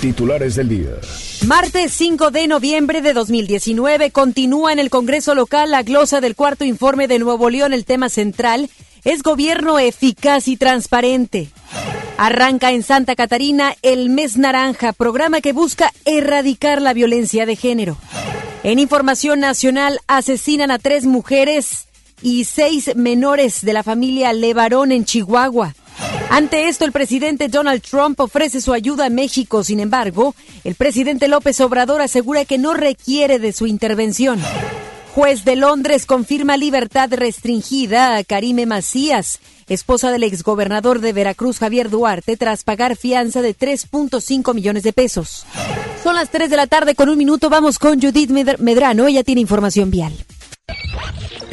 Titulares del día. Martes 5 de noviembre de 2019 continúa en el Congreso local la glosa del cuarto informe de Nuevo León. El tema central es gobierno eficaz y transparente. Arranca en Santa Catarina el Mes Naranja, programa que busca erradicar la violencia de género. En información nacional asesinan a tres mujeres y seis menores de la familia Levarón en Chihuahua. Ante esto, el presidente Donald Trump ofrece su ayuda a México. Sin embargo, el presidente López Obrador asegura que no requiere de su intervención. Juez de Londres confirma libertad restringida a Karime Macías, esposa del exgobernador de Veracruz Javier Duarte, tras pagar fianza de 3.5 millones de pesos. Son las 3 de la tarde con un minuto. Vamos con Judith Medrano. Ella tiene información vial.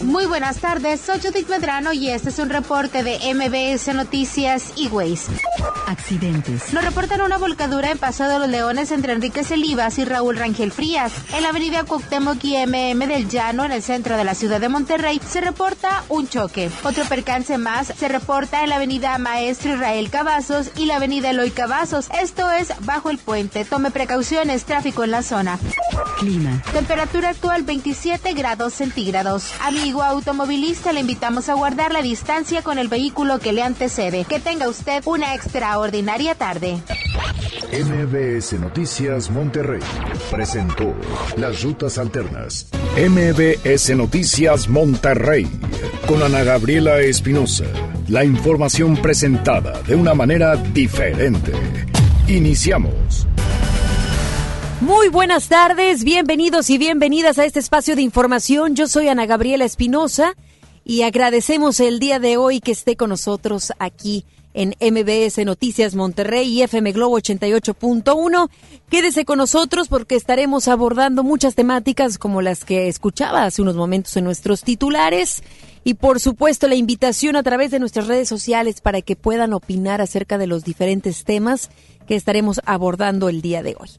Muy buenas tardes, soy Judith Medrano y este es un reporte de MBS Noticias y Waze. Accidentes. Nos reportan una volcadura en Paso de los Leones entre Enrique Celivas y Raúl Rangel Frías. En la avenida Cuauhtémoc y MM del Llano, en el centro de la ciudad de Monterrey, se reporta un choque. Otro percance más se reporta en la avenida Maestro Israel Cavazos y la avenida Eloy Cavazos. Esto es bajo el puente. Tome precauciones, tráfico en la zona. Clima. Temperatura actual 27 grados centígrados automovilista, le invitamos a guardar la distancia con el vehículo que le antecede. Que tenga usted una extraordinaria tarde. MBS Noticias Monterrey presentó Las Rutas Alternas. MBS Noticias Monterrey con Ana Gabriela Espinosa. La información presentada de una manera diferente. Iniciamos. Muy buenas tardes, bienvenidos y bienvenidas a este espacio de información. Yo soy Ana Gabriela Espinosa y agradecemos el día de hoy que esté con nosotros aquí en MBS Noticias Monterrey y FM Globo 88.1. Quédese con nosotros porque estaremos abordando muchas temáticas como las que escuchaba hace unos momentos en nuestros titulares y por supuesto la invitación a través de nuestras redes sociales para que puedan opinar acerca de los diferentes temas que estaremos abordando el día de hoy.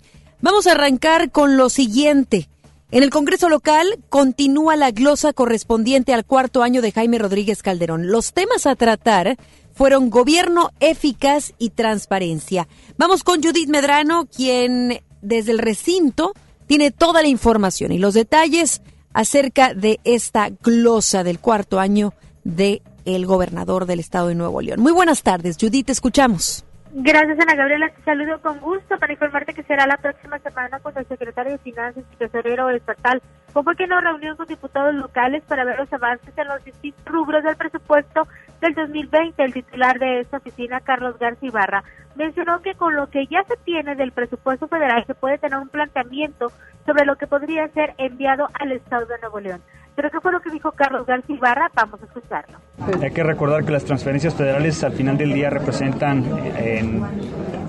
Vamos a arrancar con lo siguiente. En el Congreso local continúa la glosa correspondiente al cuarto año de Jaime Rodríguez Calderón. Los temas a tratar fueron gobierno eficaz y transparencia. Vamos con Judith Medrano, quien desde el recinto tiene toda la información y los detalles acerca de esta glosa del cuarto año de el gobernador del estado de Nuevo León. Muy buenas tardes, Judith, te escuchamos. Gracias, Ana Gabriela. Te saludo con gusto para informarte que será la próxima semana con el secretario de Finanzas y tesorero estatal. Como que no reunión con diputados locales para ver los avances en los distintos rubros del presupuesto del 2020. El titular de esta oficina, Carlos García Ibarra, mencionó que con lo que ya se tiene del presupuesto federal se puede tener un planteamiento sobre lo que podría ser enviado al Estado de Nuevo León. Pero ¿qué fue lo que dijo Carlos García Ibarra? Vamos a escucharlo. Hay que recordar que las transferencias federales al final del día representan eh, en,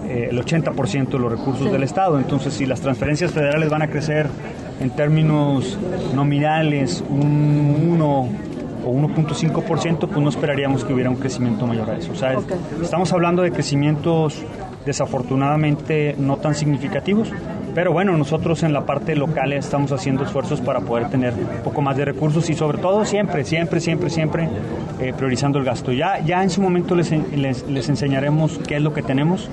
eh, el 80% de los recursos del Estado. Entonces, si las transferencias federales van a crecer en términos nominales un 1 o 1.5%, pues no esperaríamos que hubiera un crecimiento mayor a eso. O sea, estamos hablando de crecimientos desafortunadamente no tan significativos, pero bueno, nosotros en la parte local estamos haciendo esfuerzos para poder tener un poco más de recursos y sobre todo siempre, siempre, siempre, siempre eh, priorizando el gasto. Ya, ya en su momento les, les, les enseñaremos qué es lo que tenemos.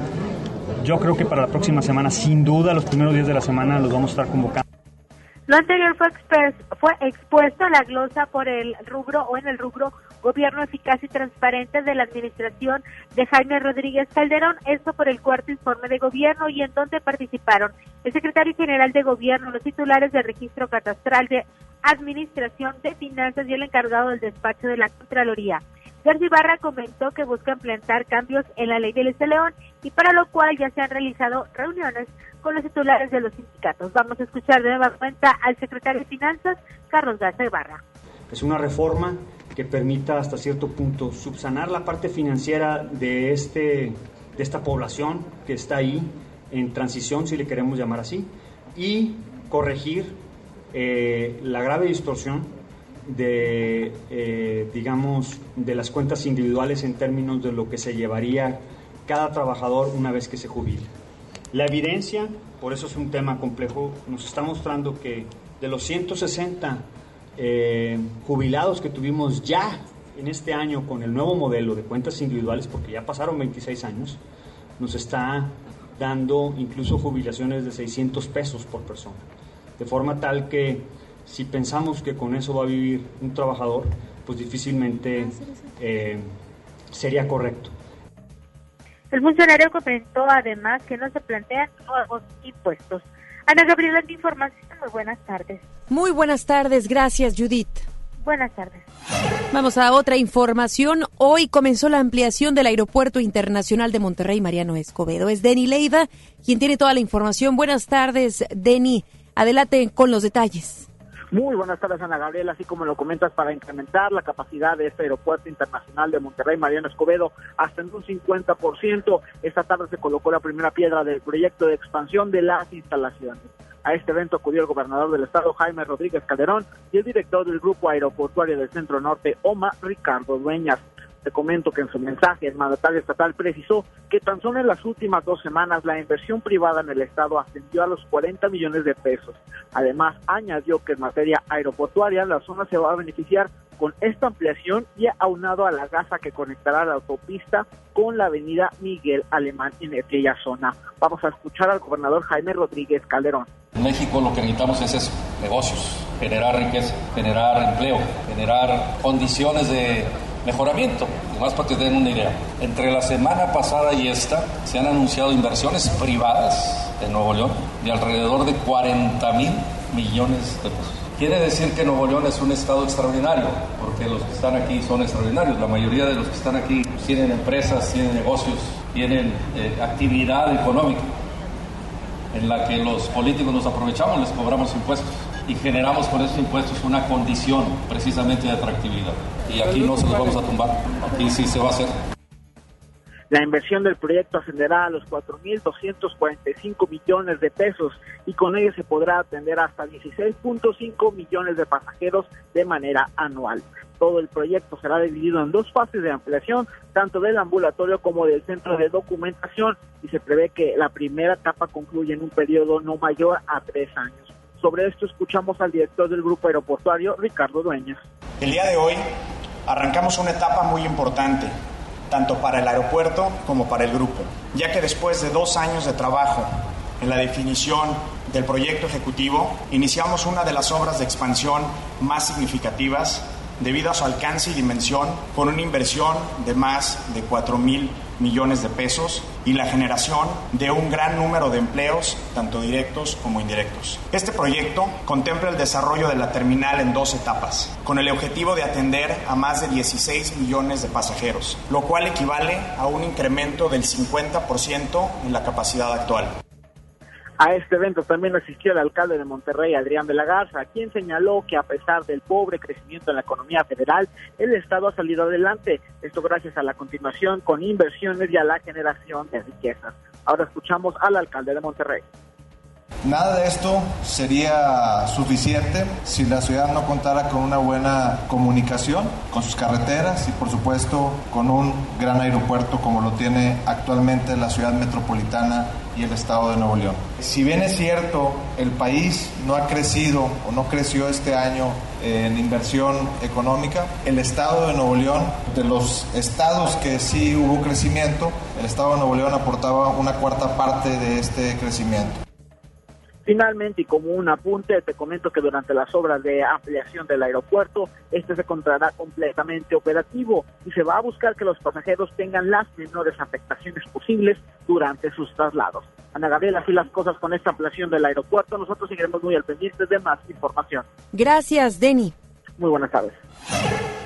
Yo creo que para la próxima semana, sin duda, los primeros días de la semana los vamos a estar convocando. Lo anterior fue, fue expuesto la glosa por el rubro o en el rubro gobierno eficaz y transparente de la administración de Jaime Rodríguez Calderón, esto por el cuarto informe de gobierno y en donde participaron el secretario general de gobierno, los titulares del registro catastral de administración de finanzas y el encargado del despacho de la Contraloría. García Barra comentó que busca implementar cambios en la ley del Este León y para lo cual ya se han realizado reuniones con los titulares de los sindicatos. Vamos a escuchar de nueva cuenta al secretario de Finanzas, Carlos García Barra. Es una reforma que permita hasta cierto punto subsanar la parte financiera de, este, de esta población que está ahí en transición, si le queremos llamar así, y corregir eh, la grave distorsión de, eh, digamos, de las cuentas individuales en términos de lo que se llevaría cada trabajador una vez que se jubile. La evidencia, por eso es un tema complejo, nos está mostrando que de los 160 eh, jubilados que tuvimos ya en este año con el nuevo modelo de cuentas individuales, porque ya pasaron 26 años, nos está dando incluso jubilaciones de 600 pesos por persona. De forma tal que si pensamos que con eso va a vivir un trabajador, pues difícilmente eh, sería correcto. El funcionario comentó además que no se plantean nuevos impuestos. Ana Gabriela, de información, muy buenas tardes. Muy buenas tardes, gracias Judith. Buenas tardes. Vamos a otra información. Hoy comenzó la ampliación del Aeropuerto Internacional de Monterrey Mariano Escobedo. Es Denny Leiva quien tiene toda la información. Buenas tardes, Denny. Adelante con los detalles. Muy buenas tardes, Ana Gabriela. Así como lo comentas, para incrementar la capacidad de este aeropuerto internacional de Monterrey, Mariano Escobedo, hasta en un 50%. Esta tarde se colocó la primera piedra del proyecto de expansión de las instalaciones. A este evento acudió el gobernador del estado, Jaime Rodríguez Calderón, y el director del Grupo Aeroportuario del Centro Norte, OMA, Ricardo Dueñas. Comento que en su mensaje el mandatario estatal precisó que tan solo en las últimas dos semanas la inversión privada en el Estado ascendió a los 40 millones de pesos. Además, añadió que en materia aeroportuaria la zona se va a beneficiar con esta ampliación y aunado a la gasa que conectará la autopista con la avenida Miguel Alemán en aquella zona. Vamos a escuchar al gobernador Jaime Rodríguez Calderón. En México lo que necesitamos es eso, negocios, generar riqueza, generar empleo, generar condiciones de mejoramiento. Además, para que den una idea, entre la semana pasada y esta se han anunciado inversiones privadas en Nuevo León de alrededor de 40 mil millones de pesos. Quiere decir que Nuevo León es un estado extraordinario, porque los que están aquí son extraordinarios. La mayoría de los que están aquí tienen empresas, tienen negocios, tienen eh, actividad económica en la que los políticos nos aprovechamos, les cobramos impuestos y generamos con esos impuestos una condición precisamente de atractividad. Y aquí no se los vamos a tumbar, aquí sí se va a hacer. La inversión del proyecto ascenderá a los 4.245 millones de pesos y con ello se podrá atender hasta 16.5 millones de pasajeros de manera anual. Todo el proyecto será dividido en dos fases de ampliación, tanto del ambulatorio como del centro de documentación, y se prevé que la primera etapa concluya en un periodo no mayor a tres años. Sobre esto escuchamos al director del grupo aeroportuario, Ricardo Dueñas. El día de hoy arrancamos una etapa muy importante, tanto para el aeropuerto como para el grupo, ya que después de dos años de trabajo en la definición del proyecto ejecutivo, iniciamos una de las obras de expansión más significativas debido a su alcance y dimensión, con una inversión de más de 4 mil millones de pesos y la generación de un gran número de empleos, tanto directos como indirectos. Este proyecto contempla el desarrollo de la terminal en dos etapas, con el objetivo de atender a más de 16 millones de pasajeros, lo cual equivale a un incremento del 50% en la capacidad actual. A este evento también asistió el alcalde de Monterrey, Adrián de la Garza, quien señaló que a pesar del pobre crecimiento en la economía federal, el Estado ha salido adelante. Esto gracias a la continuación con inversiones y a la generación de riquezas. Ahora escuchamos al alcalde de Monterrey. Nada de esto sería suficiente si la ciudad no contara con una buena comunicación, con sus carreteras y por supuesto con un gran aeropuerto como lo tiene actualmente la ciudad metropolitana y el estado de Nuevo León. Si bien es cierto, el país no ha crecido o no creció este año en inversión económica, el estado de Nuevo León, de los estados que sí hubo crecimiento, el estado de Nuevo León aportaba una cuarta parte de este crecimiento. Finalmente, y como un apunte, te comento que durante las obras de ampliación del aeropuerto, este se encontrará completamente operativo y se va a buscar que los pasajeros tengan las menores afectaciones posibles durante sus traslados. Ana Gabriela, así las cosas con esta ampliación del aeropuerto. Nosotros seguiremos muy al pendiente de más información. Gracias, Denny. Muy buenas tardes.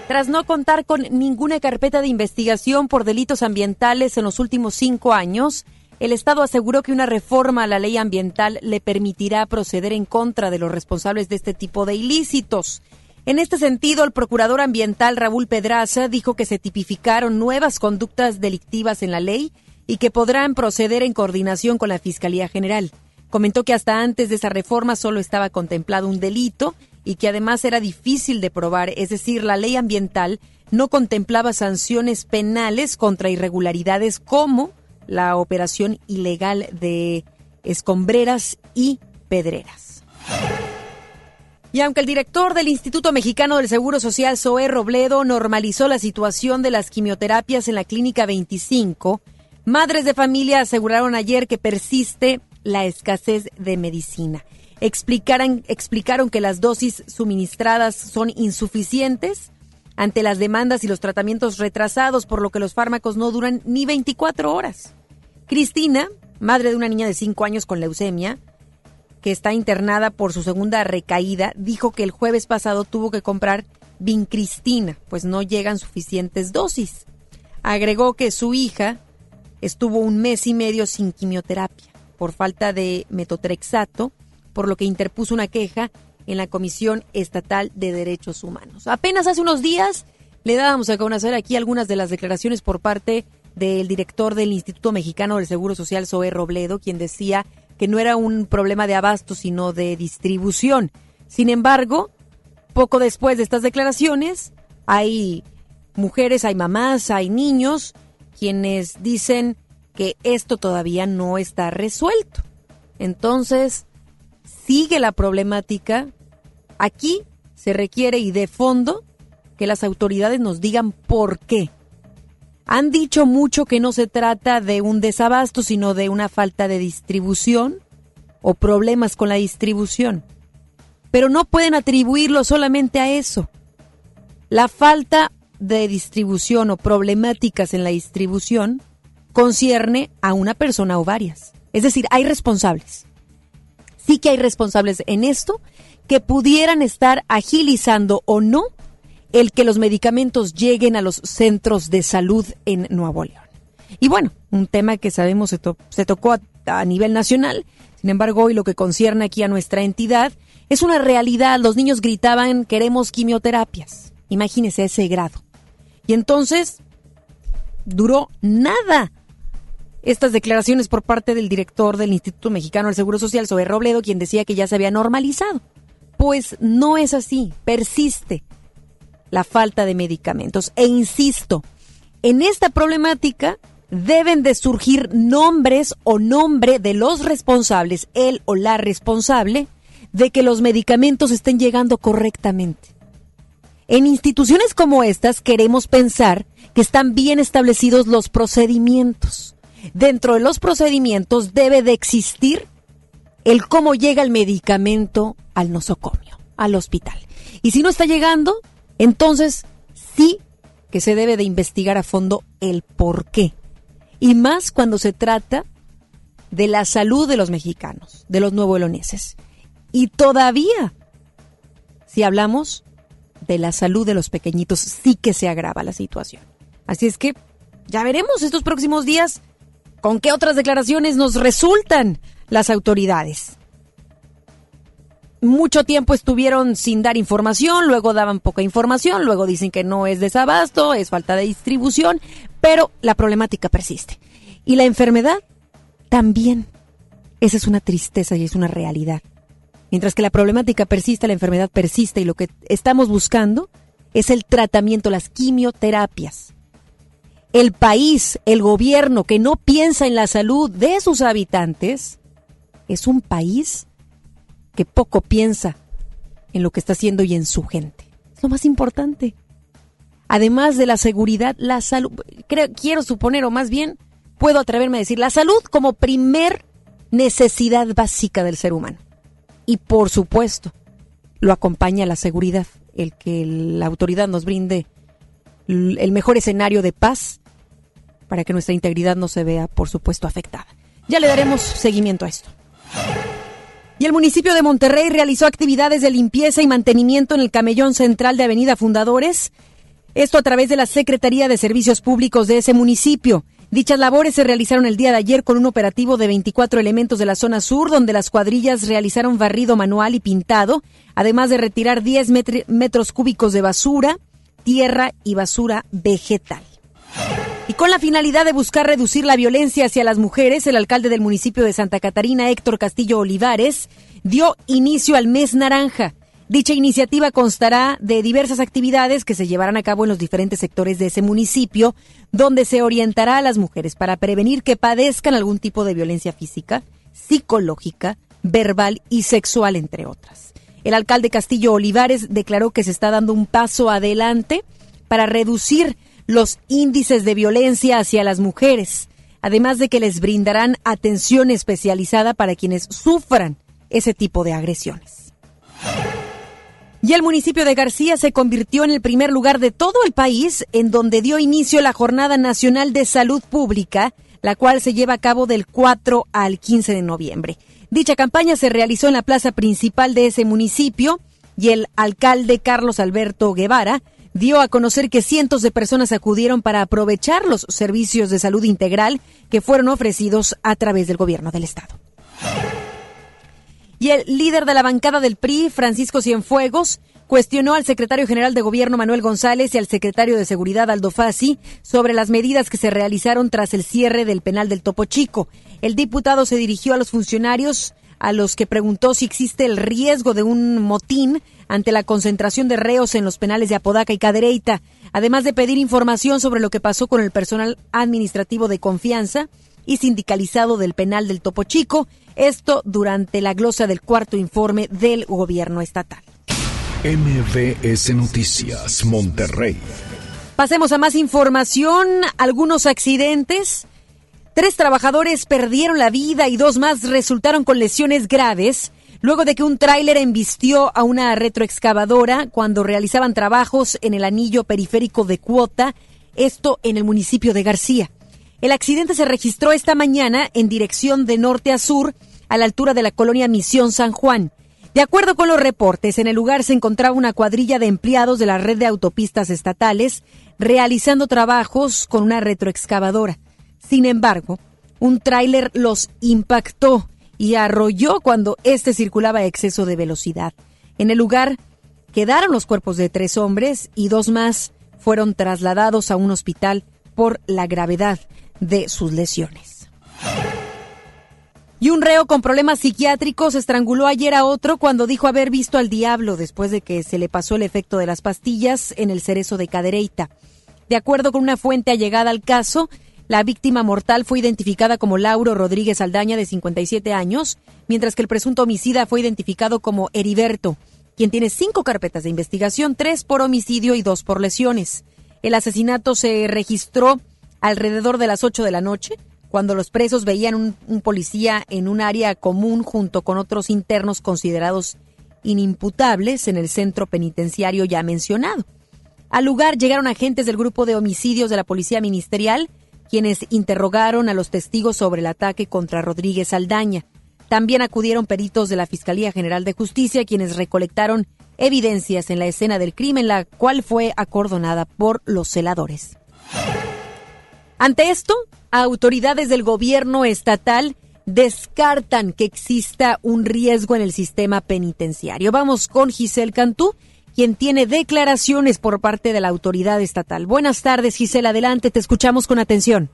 Tras no contar con ninguna carpeta de investigación por delitos ambientales en los últimos cinco años, el Estado aseguró que una reforma a la ley ambiental le permitirá proceder en contra de los responsables de este tipo de ilícitos. En este sentido, el procurador ambiental Raúl Pedraza dijo que se tipificaron nuevas conductas delictivas en la ley y que podrán proceder en coordinación con la Fiscalía General. Comentó que hasta antes de esa reforma solo estaba contemplado un delito y que además era difícil de probar, es decir, la ley ambiental no contemplaba sanciones penales contra irregularidades como la operación ilegal de escombreras y pedreras. Y aunque el director del Instituto Mexicano del Seguro Social, Zoé Robledo, normalizó la situación de las quimioterapias en la Clínica 25, madres de familia aseguraron ayer que persiste la escasez de medicina. Explicaron, explicaron que las dosis suministradas son insuficientes ante las demandas y los tratamientos retrasados, por lo que los fármacos no duran ni 24 horas. Cristina, madre de una niña de 5 años con leucemia, que está internada por su segunda recaída, dijo que el jueves pasado tuvo que comprar vincristina, pues no llegan suficientes dosis. Agregó que su hija estuvo un mes y medio sin quimioterapia por falta de metotrexato, por lo que interpuso una queja en la Comisión Estatal de Derechos Humanos. Apenas hace unos días le dábamos a conocer aquí algunas de las declaraciones por parte del director del Instituto Mexicano del Seguro Social, Zoé Robledo, quien decía que no era un problema de abasto, sino de distribución. Sin embargo, poco después de estas declaraciones, hay mujeres, hay mamás, hay niños quienes dicen que esto todavía no está resuelto. Entonces, sigue la problemática. Aquí se requiere y de fondo que las autoridades nos digan por qué. Han dicho mucho que no se trata de un desabasto, sino de una falta de distribución o problemas con la distribución. Pero no pueden atribuirlo solamente a eso. La falta de distribución o problemáticas en la distribución concierne a una persona o varias. Es decir, hay responsables. Sí que hay responsables en esto que pudieran estar agilizando o no el que los medicamentos lleguen a los centros de salud en Nuevo León. Y bueno, un tema que sabemos se, se tocó a, nivel nacional, sin embargo hoy lo que concierne aquí a nuestra entidad es una realidad. Los niños gritaban queremos quimioterapias. Imagínese ese grado. Y entonces duró nada estas declaraciones por parte del director del Instituto Mexicano del Seguro Social, Sober Robledo, quien decía que ya se había normalizado. Pues no es así, persiste la falta de medicamentos. E insisto, en esta problemática deben de surgir nombres o nombre de los responsables, él o la responsable, de que los medicamentos estén llegando correctamente. En instituciones como estas queremos pensar que están bien establecidos los procedimientos. Dentro de los procedimientos debe de existir el cómo llega el medicamento al nosocomio, al hospital. Y si no está llegando, entonces, sí que se debe de investigar a fondo el por qué. Y más cuando se trata de la salud de los mexicanos, de los nuevoeloneses. Y todavía, si hablamos de la salud de los pequeñitos, sí que se agrava la situación. Así es que ya veremos estos próximos días con qué otras declaraciones nos resultan las autoridades mucho tiempo estuvieron sin dar información, luego daban poca información, luego dicen que no es desabasto, es falta de distribución, pero la problemática persiste. Y la enfermedad también. Esa es una tristeza y es una realidad. Mientras que la problemática persiste, la enfermedad persiste y lo que estamos buscando es el tratamiento, las quimioterapias. El país, el gobierno que no piensa en la salud de sus habitantes, es un país que poco piensa en lo que está haciendo y en su gente. Es lo más importante. Además de la seguridad, la salud, quiero suponer, o más bien puedo atreverme a decir, la salud como primer necesidad básica del ser humano. Y por supuesto, lo acompaña la seguridad, el que la autoridad nos brinde el mejor escenario de paz para que nuestra integridad no se vea, por supuesto, afectada. Ya le daremos seguimiento a esto. Y el municipio de Monterrey realizó actividades de limpieza y mantenimiento en el camellón central de Avenida Fundadores. Esto a través de la Secretaría de Servicios Públicos de ese municipio. Dichas labores se realizaron el día de ayer con un operativo de 24 elementos de la zona sur, donde las cuadrillas realizaron barrido manual y pintado, además de retirar 10 metros cúbicos de basura, tierra y basura vegetal. Y con la finalidad de buscar reducir la violencia hacia las mujeres, el alcalde del municipio de Santa Catarina, Héctor Castillo Olivares, dio inicio al mes naranja. Dicha iniciativa constará de diversas actividades que se llevarán a cabo en los diferentes sectores de ese municipio, donde se orientará a las mujeres para prevenir que padezcan algún tipo de violencia física, psicológica, verbal y sexual, entre otras. El alcalde Castillo Olivares declaró que se está dando un paso adelante para reducir los índices de violencia hacia las mujeres, además de que les brindarán atención especializada para quienes sufran ese tipo de agresiones. Y el municipio de García se convirtió en el primer lugar de todo el país en donde dio inicio la Jornada Nacional de Salud Pública, la cual se lleva a cabo del 4 al 15 de noviembre. Dicha campaña se realizó en la plaza principal de ese municipio y el alcalde Carlos Alberto Guevara dio a conocer que cientos de personas acudieron para aprovechar los servicios de salud integral que fueron ofrecidos a través del gobierno del estado. Y el líder de la bancada del PRI, Francisco Cienfuegos, cuestionó al secretario general de Gobierno Manuel González y al secretario de Seguridad Aldo Fassi sobre las medidas que se realizaron tras el cierre del penal del Topo Chico. El diputado se dirigió a los funcionarios a los que preguntó si existe el riesgo de un motín ante la concentración de reos en los penales de Apodaca y Cadereyta, además de pedir información sobre lo que pasó con el personal administrativo de confianza y sindicalizado del penal del Topo Chico, esto durante la glosa del cuarto informe del gobierno estatal. MBS Noticias, Monterrey. Pasemos a más información. Algunos accidentes. Tres trabajadores perdieron la vida y dos más resultaron con lesiones graves luego de que un tráiler embistió a una retroexcavadora cuando realizaban trabajos en el anillo periférico de Cuota, esto en el municipio de García. El accidente se registró esta mañana en dirección de norte a sur, a la altura de la colonia Misión San Juan. De acuerdo con los reportes, en el lugar se encontraba una cuadrilla de empleados de la red de autopistas estatales realizando trabajos con una retroexcavadora. Sin embargo, un tráiler los impactó y arrolló cuando éste circulaba a exceso de velocidad. En el lugar quedaron los cuerpos de tres hombres y dos más fueron trasladados a un hospital por la gravedad de sus lesiones. Y un reo con problemas psiquiátricos estranguló ayer a otro cuando dijo haber visto al diablo después de que se le pasó el efecto de las pastillas en el cerezo de Cadereyta. De acuerdo con una fuente allegada al caso, la víctima mortal fue identificada como Lauro Rodríguez Aldaña, de 57 años, mientras que el presunto homicida fue identificado como Heriberto, quien tiene cinco carpetas de investigación, tres por homicidio y dos por lesiones. El asesinato se registró alrededor de las 8 de la noche, cuando los presos veían un, un, policía en un área común junto con otros internos considerados inimputables en el centro penitenciario ya mencionado. Al lugar llegaron agentes del grupo de homicidios de la Policía Ministerial, quienes interrogaron a los testigos sobre el ataque contra Rodríguez Aldaña. También acudieron peritos de la Fiscalía General de Justicia, quienes recolectaron evidencias en la escena del crimen, la cual fue acordonada por los celadores. Ante esto, autoridades del gobierno estatal descartan que exista un riesgo en el sistema penitenciario. Vamos con Giselle Cantú, quien tiene declaraciones por parte de la autoridad estatal. Buenas tardes, Giselle, adelante, te escuchamos con atención.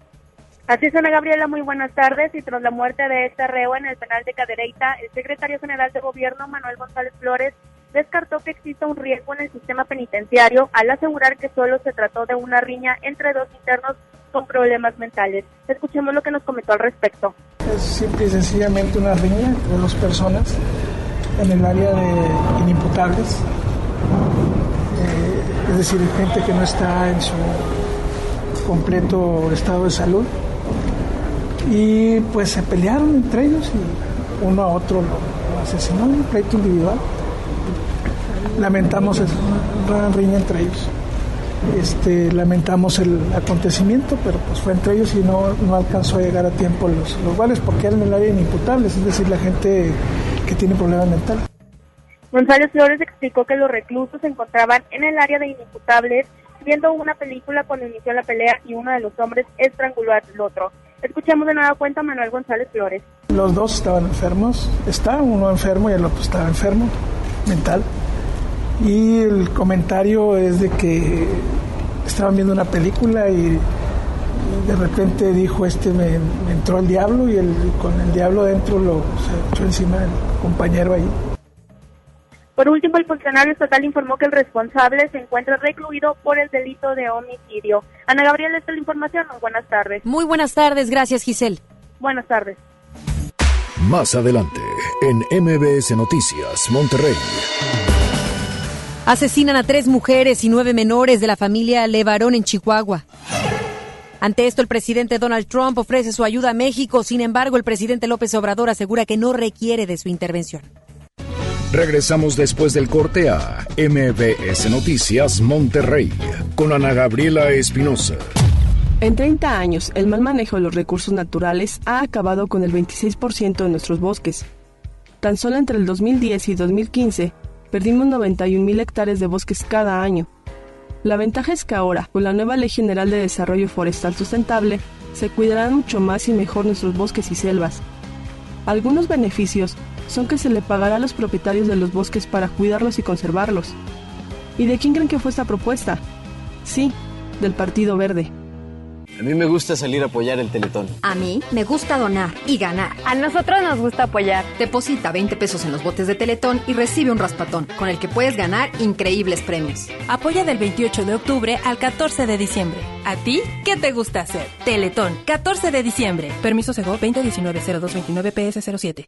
Así es, Ana Gabriela, muy buenas tardes. Y tras la muerte de este reo en el penal de Cadereyta, el secretario general de gobierno, Manuel González Flores, descartó que exista un riesgo en el sistema penitenciario al asegurar que solo se trató de una riña entre dos internos con problemas mentales. Escuchemos lo que nos comentó al respecto. Es simple y sencillamente una riña entre dos personas en el área de inimputables, eh, es decir, gente que no está en su completo estado de salud. Y pues se pelearon entre ellos y uno a otro lo, asesinó en un pleito individual. Lamentamos una riña entre ellos. Este, lamentamos el acontecimiento, pero pues fue entre ellos y no, no alcanzó a llegar a tiempo los, los vales porque eran el área inimputables, es decir, la gente que tiene problemas mentales. González Flores explicó que los reclusos se encontraban en el área de inimputables viendo una película cuando inició la pelea y uno de los hombres estranguló al otro. Escuchamos de nueva cuenta a Manuel González Flores. Los dos estaban enfermos, está uno enfermo y el otro estaba enfermo, mental. Y el comentario es de que estaban viendo una película y de repente dijo este me, entró el diablo y el, con el diablo dentro lo se echó encima del compañero ahí. Por último, el funcionario estatal informó que el responsable se encuentra recluido por el delito de homicidio. Ana Gabriela, esta es la información. Buenas tardes. Muy buenas tardes. Gracias, Giselle. Buenas tardes. Más adelante, en MBS Noticias, Monterrey. Asesinan a tres mujeres y nueve menores de la familia Levarón en Chihuahua. Ante esto, el presidente Donald Trump ofrece su ayuda a México. Sin embargo, el presidente López Obrador asegura que no requiere de su intervención. Regresamos después del corte a MBS Noticias Monterrey con Ana Gabriela Espinosa. En 30 años, el mal manejo de los recursos naturales ha acabado con el 26% de nuestros bosques. Tan solo entre el 2010 y 2015, perdimos 91.000 hectáreas de bosques cada año. La ventaja es que ahora, con la nueva Ley General de Desarrollo Forestal Sustentable, se cuidarán mucho más y mejor nuestros bosques y selvas. Algunos beneficios son que se le pagará a los propietarios de los bosques para cuidarlos y conservarlos. ¿Y de quién creen que fue esta propuesta? Sí, del Partido Verde. A mí me gusta salir a apoyar el Teletón. A mí me gusta donar y ganar. A nosotros nos gusta apoyar. Deposita 20 pesos en los botes de Teletón y recibe un raspatón, con el que puedes ganar increíbles premios. Apoya del 28 de octubre al 14 de diciembre. ¿A ti qué te gusta hacer? Teletón, 14 de diciembre. Permiso Sego 2019-0229-PS07.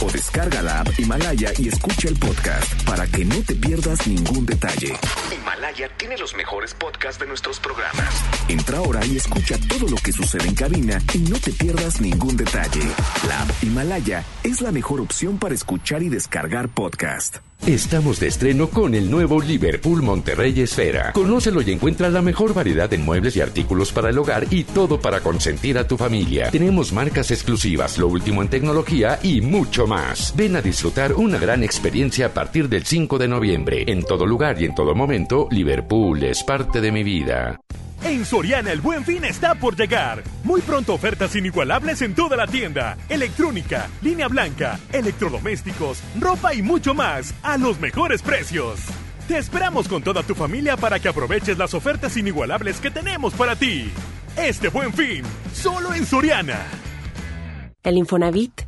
o descarga la app Himalaya y escucha el podcast para que no te pierdas ningún detalle. Himalaya tiene los mejores podcasts de nuestros programas. Entra ahora y escucha todo lo que sucede en cabina y no te pierdas ningún detalle. La app Himalaya es la mejor opción para escuchar y descargar podcast. Estamos de estreno con el nuevo Liverpool Monterrey Esfera. Conócelo y encuentra la mejor variedad de muebles y artículos para el hogar y todo para consentir a tu familia. Tenemos marcas exclusivas, lo último en tecnología y mucho más. Ven a disfrutar una gran experiencia a partir del 5 de noviembre. En todo lugar y en todo momento, Liverpool es parte de mi vida. En Soriana el buen fin está por llegar. Muy pronto ofertas inigualables en toda la tienda. Electrónica, línea blanca, electrodomésticos, ropa y mucho más a los mejores precios. Te esperamos con toda tu familia para que aproveches las ofertas inigualables que tenemos para ti. Este buen fin, solo en Soriana. El Infonavit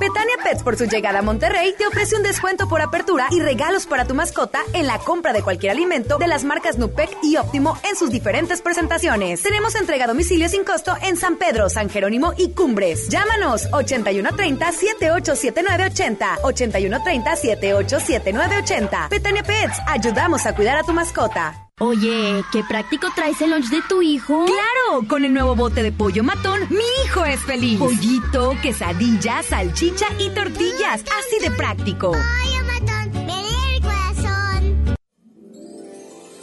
Betania Pets por su llegada a Monterrey te ofrece un descuento por apertura y regalos para tu mascota en la compra de cualquier alimento de las marcas Nupec y Óptimo en sus diferentes presentaciones. Tenemos entrega a domicilio sin costo en San Pedro, San Jerónimo y Cumbres. Llámanos 8130 787980 8130 787980. Betania Pets, ayudamos a cuidar a tu mascota. Oye, ¿qué práctico traes el lunch de tu hijo? ¡Claro! Con el nuevo bote de pollo matón, mi hijo es feliz. Pollito, quesadilla, salchicha y tortillas. Así de práctico. Pollo matón, el corazón.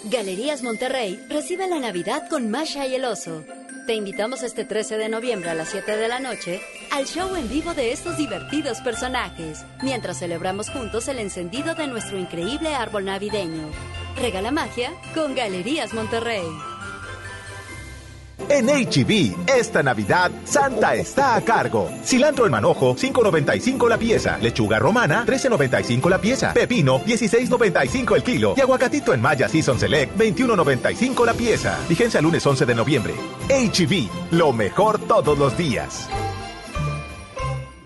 Galerías Monterrey recibe la Navidad con Masha y el oso. Te invitamos este 13 de noviembre a las 7 de la noche al show en vivo de estos divertidos personajes, mientras celebramos juntos el encendido de nuestro increíble árbol navideño. Regala magia con Galerías Monterrey. En HB, esta Navidad, Santa está a cargo. Cilantro en manojo, 5.95 la pieza. Lechuga romana, 13.95 la pieza. Pepino, 16.95 el kilo. Y aguacatito en Maya Season Select, 21.95 la pieza. Vigencia lunes 11 de noviembre. HB, lo mejor todos los días.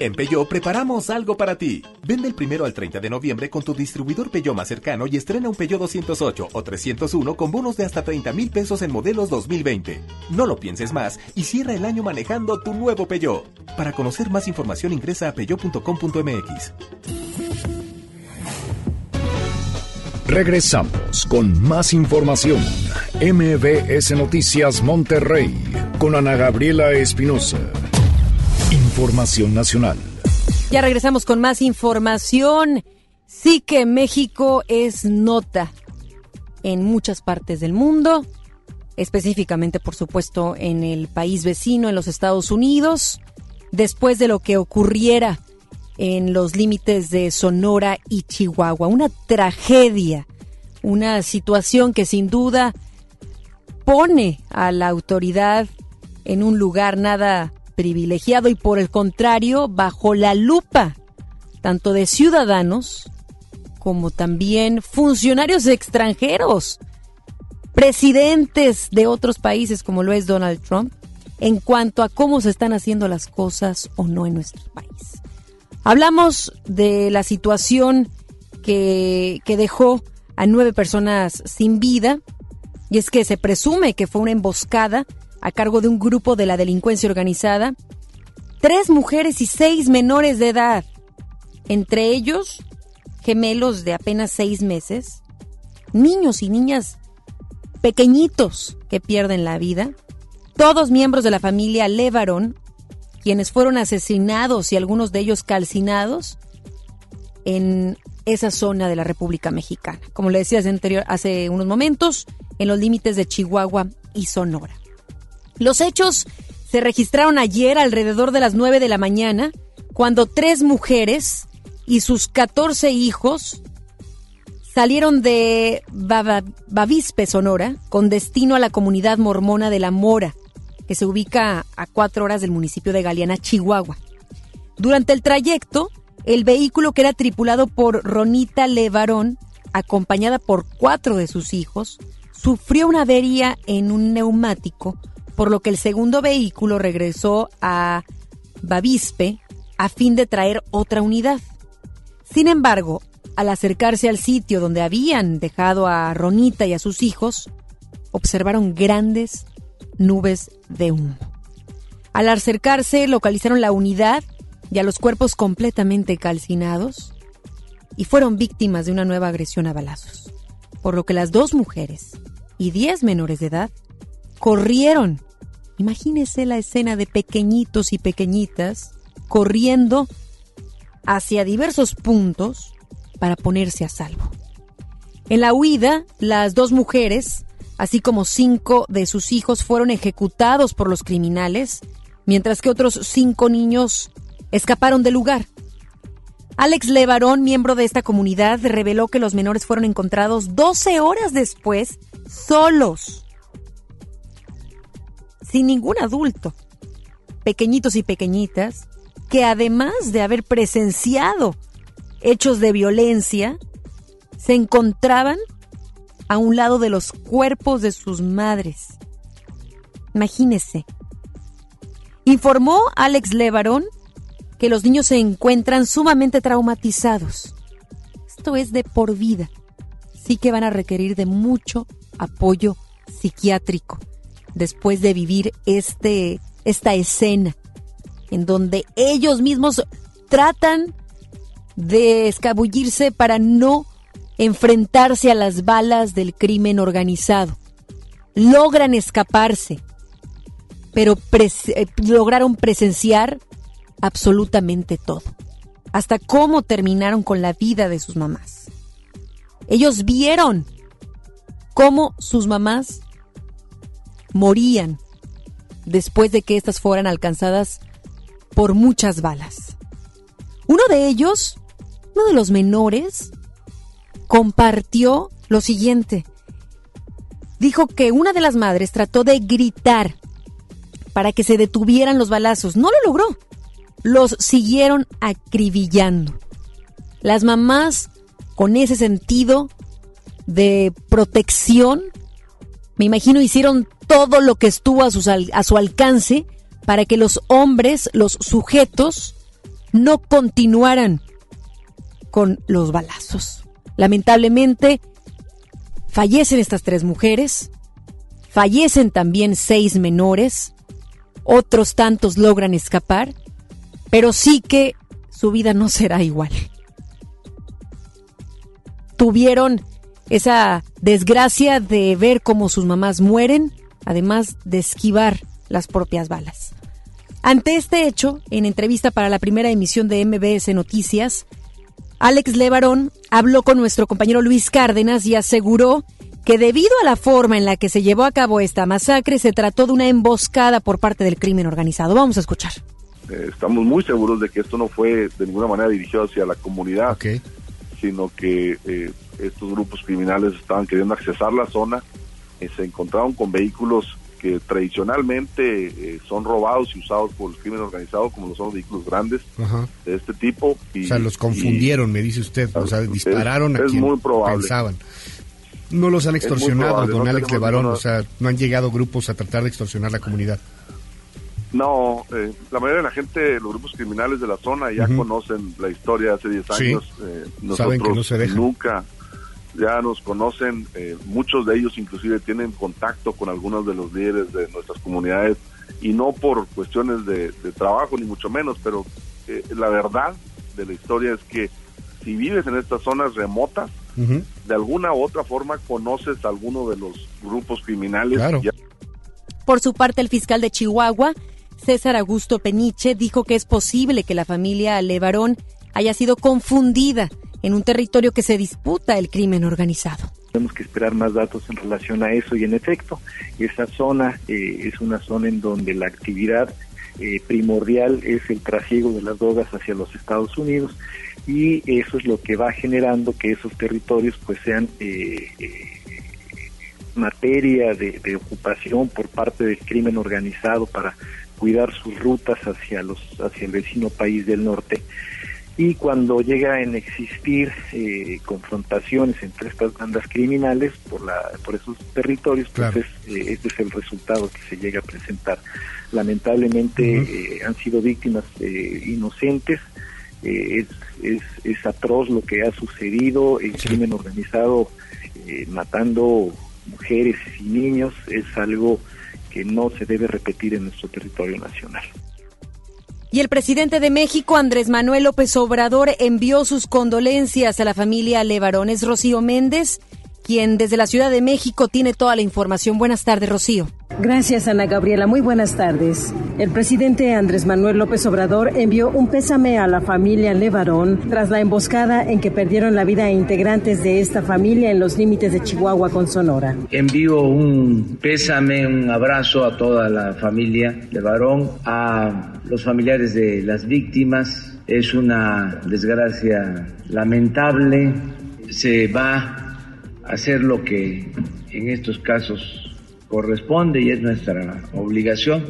En Peugeot preparamos algo para ti. Vende el primero al 30 de noviembre con tu distribuidor Peugeot más cercano y estrena un Peugeot 208 o 301 con bonos de hasta 30 mil pesos en modelos 2020. No lo pienses más y cierra el año manejando tu nuevo Peugeot. Para conocer más información ingresa a peugeot.com.mx. Regresamos con más información. MBS Noticias Monterrey con Ana Gabriela Espinosa. Información nacional. Ya regresamos con más información. Sí que México es nota en muchas partes del mundo, específicamente por supuesto en el país vecino, en los Estados Unidos, después de lo que ocurriera en los límites de Sonora y Chihuahua. Una tragedia, una situación que sin duda pone a la autoridad en un lugar nada privilegiado y por el contrario bajo la lupa tanto de ciudadanos como también funcionarios extranjeros, presidentes de otros países como lo es Donald Trump, en cuanto a cómo se están haciendo las cosas o no en nuestro país. Hablamos de la situación que, que dejó a nueve personas sin vida, y es que se presume que fue una emboscada a cargo de un grupo de la delincuencia organizada, tres mujeres y seis menores de edad, entre ellos gemelos de apenas seis meses, niños y niñas pequeñitos que pierden la vida, todos miembros de la familia Levaron, quienes fueron asesinados y algunos de ellos calcinados en esa zona de la República Mexicana, como le decía anterior, hace unos momentos, en los límites de Chihuahua y Sonora. Los hechos se registraron ayer alrededor de las 9 de la mañana, cuando tres mujeres y sus 14 hijos salieron de Bavispe, Sonora, con destino a la comunidad mormona de La Mora, que se ubica a cuatro horas del municipio de Galeana, Chihuahua. Durante el trayecto, el vehículo que era tripulado por Ronita Levarón, acompañada por cuatro de sus hijos, sufrió una avería en un neumático por lo que el segundo vehículo regresó a Bavispe a fin de traer otra unidad. Sin embargo, al acercarse al sitio donde habían dejado a Ronita y a sus hijos, observaron grandes nubes de humo. Al acercarse, localizaron la unidad y a los cuerpos completamente calcinados y fueron víctimas de una nueva agresión a balazos, por lo que las dos mujeres y diez menores de edad corrieron. Imagínese la escena de pequeñitos y pequeñitas corriendo hacia diversos puntos para ponerse a salvo. En la huida, las dos mujeres, así como cinco de sus hijos, fueron ejecutados por los criminales, mientras que otros cinco niños escaparon del lugar. Alex Levarón, miembro de esta comunidad, reveló que los menores fueron encontrados 12 horas después, solos, sin ningún adulto, pequeñitos y pequeñitas, que además de haber presenciado hechos de violencia, se encontraban a un lado de los cuerpos de sus madres. Imagínese. Informó Alex Levarón que los niños se encuentran sumamente traumatizados. Esto es de por vida. Sí que van a requerir de mucho apoyo psiquiátrico después de vivir este, esta escena en donde ellos mismos tratan de escabullirse para no enfrentarse a las balas del crimen organizado. Logran escaparse, pero eh, lograron presenciar absolutamente todo, hasta cómo terminaron con la vida de sus mamás. Ellos vieron cómo sus mamás morían después de que éstas fueran alcanzadas por muchas balas. Uno de ellos, uno de los menores, compartió lo siguiente. Dijo que una de las madres trató de gritar para que se detuvieran los balazos. No lo logró. Los siguieron acribillando. Las mamás, con ese sentido de protección, me imagino hicieron todo lo que estuvo a, a su alcance para que los hombres, los sujetos, no continuaran con los balazos. Lamentablemente, fallecen estas tres mujeres, fallecen también seis menores, otros tantos logran escapar, pero sí que su vida no será igual. Tuvieron esa desgracia de ver cómo sus mamás mueren, además de esquivar las propias balas. Ante este hecho, en entrevista para la primera emisión de MBS Noticias, Alex Levarón habló con nuestro compañero Luis Cárdenas y aseguró que debido a la forma en la que se llevó a cabo esta masacre, se trató de una emboscada por parte del crimen organizado. Vamos a escuchar. Eh, estamos muy seguros de que esto no fue de ninguna manera dirigido hacia la comunidad, sino que eh, estos grupos criminales estaban queriendo accesar la zona, y se encontraron con vehículos que tradicionalmente eh, son robados y usados por el crimen organizado, como lo son los vehículos grandes de este tipo. o sea, los confundieron, me dice usted, o sea, dispararon a quien pensaban. No los han extorsionado, don Alex Levarón, o sea, no han llegado grupos a tratar de extorsionar la comunidad. No, eh, la mayoría de la gente, los grupos criminales de la zona ya conocen la historia de hace 10 años. Eh, nosotros Saben que no se dejan. nunca ya nos conocen, eh, muchos de ellos inclusive tienen contacto con algunos de los líderes de nuestras comunidades y no por cuestiones de, trabajo ni mucho menos, pero eh, la verdad de la historia es que si vives en estas zonas remotas, de alguna u otra forma conoces a alguno de los grupos criminales. Por su parte, el fiscal de Chihuahua, César Augusto Peniche, dijo que es posible que la familia Levarón haya sido confundida en un territorio que se disputa el crimen organizado. Tenemos que esperar más datos en relación a eso y en efecto, esa zona eh, es una zona en donde la actividad eh, primordial es el trasiego de las drogas hacia los Estados Unidos y eso es lo que va generando que esos territorios pues sean eh, materia de, de, ocupación por parte del crimen organizado para cuidar sus rutas hacia los hacia el vecino país del norte. Y cuando llega a existir eh, confrontaciones entre estas bandas criminales por la por esos territorios pues es, eh, este es el resultado que se llega a presentar. Lamentablemente eh, han sido víctimas inocentes. Es, es, es, atroz lo que ha sucedido el crimen organizado matando mujeres y niños es algo que no se debe repetir en nuestro territorio nacional. Y el presidente de México, Andrés Manuel López Obrador, envió sus condolencias a la familia Levarones. Rocío Méndez, quien desde la Ciudad de México tiene toda la información. Buenas tardes, Rocío. Gracias, Ana Gabriela. Muy buenas tardes. El presidente Andrés Manuel López Obrador envió un pésame a la familia Levarón tras la emboscada en que perdieron la vida integrantes de esta familia en los límites de Chihuahua con Sonora. Envío un pésame, un abrazo a toda la familia Levarón, a los familiares de las víctimas. Es una desgracia lamentable. Se va hacer lo que en estos casos corresponde y es nuestra obligación